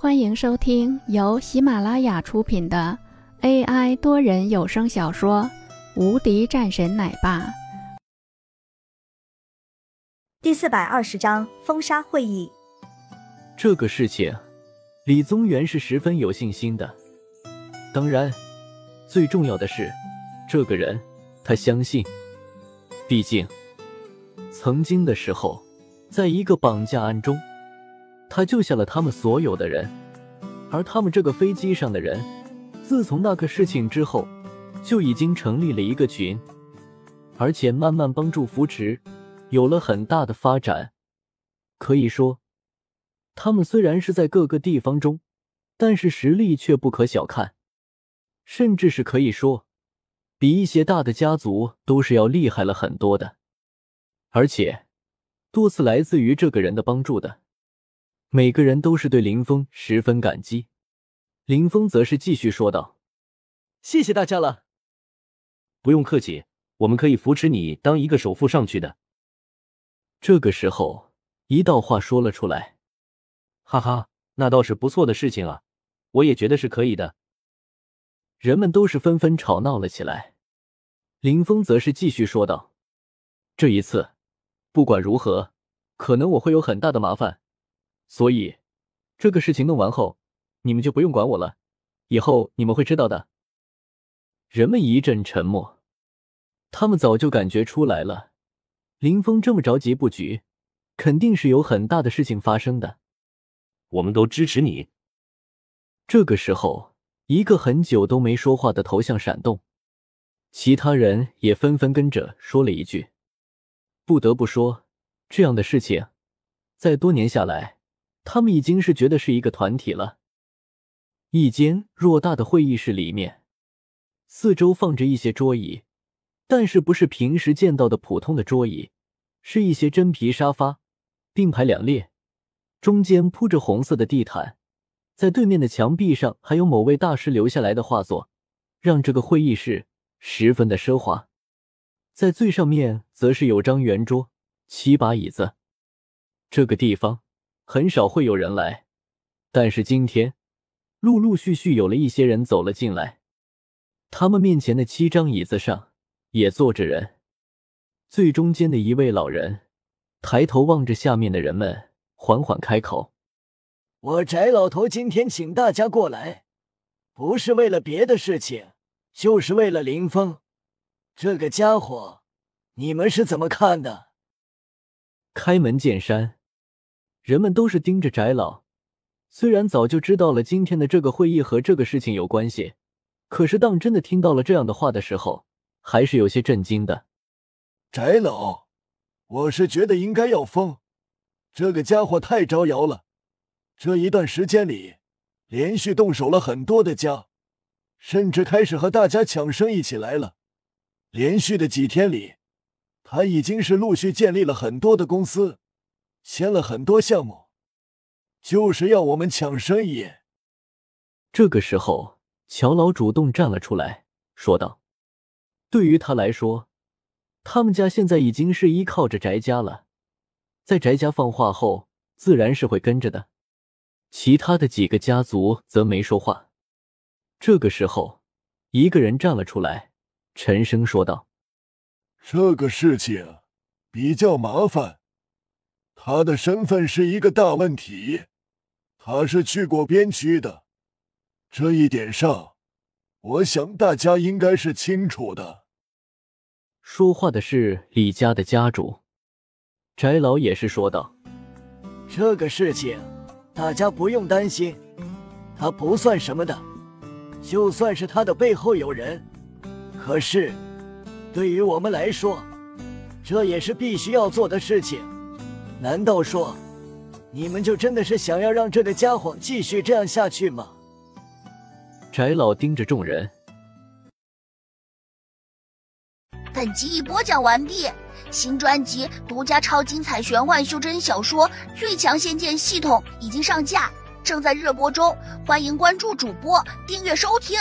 欢迎收听由喜马拉雅出品的 AI 多人有声小说《无敌战神奶爸》第四百二十章封杀会议。这个事情，李宗元是十分有信心的。当然，最重要的是，这个人他相信，毕竟曾经的时候，在一个绑架案中。他救下了他们所有的人，而他们这个飞机上的人，自从那个事情之后，就已经成立了一个群，而且慢慢帮助扶持，有了很大的发展。可以说，他们虽然是在各个地方中，但是实力却不可小看，甚至是可以说，比一些大的家族都是要厉害了很多的，而且多次来自于这个人的帮助的。每个人都是对林峰十分感激，林峰则是继续说道：“谢谢大家了，不用客气，我们可以扶持你当一个首富上去的。”这个时候，一道话说了出来：“哈哈，那倒是不错的事情啊，我也觉得是可以的。”人们都是纷纷吵闹了起来。林峰则是继续说道：“这一次，不管如何，可能我会有很大的麻烦。”所以，这个事情弄完后，你们就不用管我了。以后你们会知道的。人们一阵沉默，他们早就感觉出来了，林峰这么着急布局，肯定是有很大的事情发生的。我们都支持你。这个时候，一个很久都没说话的头像闪动，其他人也纷纷跟着说了一句：“不得不说，这样的事情，在多年下来。”他们已经是觉得是一个团体了。一间偌大的会议室里面，四周放着一些桌椅，但是不是平时见到的普通的桌椅，是一些真皮沙发，并排两列，中间铺着红色的地毯，在对面的墙壁上还有某位大师留下来的画作，让这个会议室十分的奢华。在最上面则是有张圆桌，七把椅子，这个地方。很少会有人来，但是今天陆陆续续有了一些人走了进来。他们面前的七张椅子上也坐着人。最中间的一位老人抬头望着下面的人们，缓缓开口：“我翟老头今天请大家过来，不是为了别的事情，就是为了林峰这个家伙。你们是怎么看的？”开门见山。人们都是盯着翟老，虽然早就知道了今天的这个会议和这个事情有关系，可是当真的听到了这样的话的时候，还是有些震惊的。翟老，我是觉得应该要封，这个家伙太招摇了。这一段时间里，连续动手了很多的家，甚至开始和大家抢生意起来了。连续的几天里，他已经是陆续建立了很多的公司。签了很多项目，就是要我们抢生意。这个时候，乔老主动站了出来，说道：“对于他来说，他们家现在已经是依靠着翟家了，在翟家放话后，自然是会跟着的。其他的几个家族则没说话。这个时候，一个人站了出来，沉声说道：“这个事情比较麻烦。”他的身份是一个大问题，他是去过边区的，这一点上，我想大家应该是清楚的。说话的是李家的家主，翟老也是说道：“这个事情，大家不用担心，他不算什么的，就算是他的背后有人，可是，对于我们来说，这也是必须要做的事情。”难道说，你们就真的是想要让这个家伙继续这样下去吗？翟老盯着众人。本集已播讲完毕，新专辑独家超精彩玄幻修真小说《最强仙剑系统》已经上架，正在热播中，欢迎关注主播，订阅收听。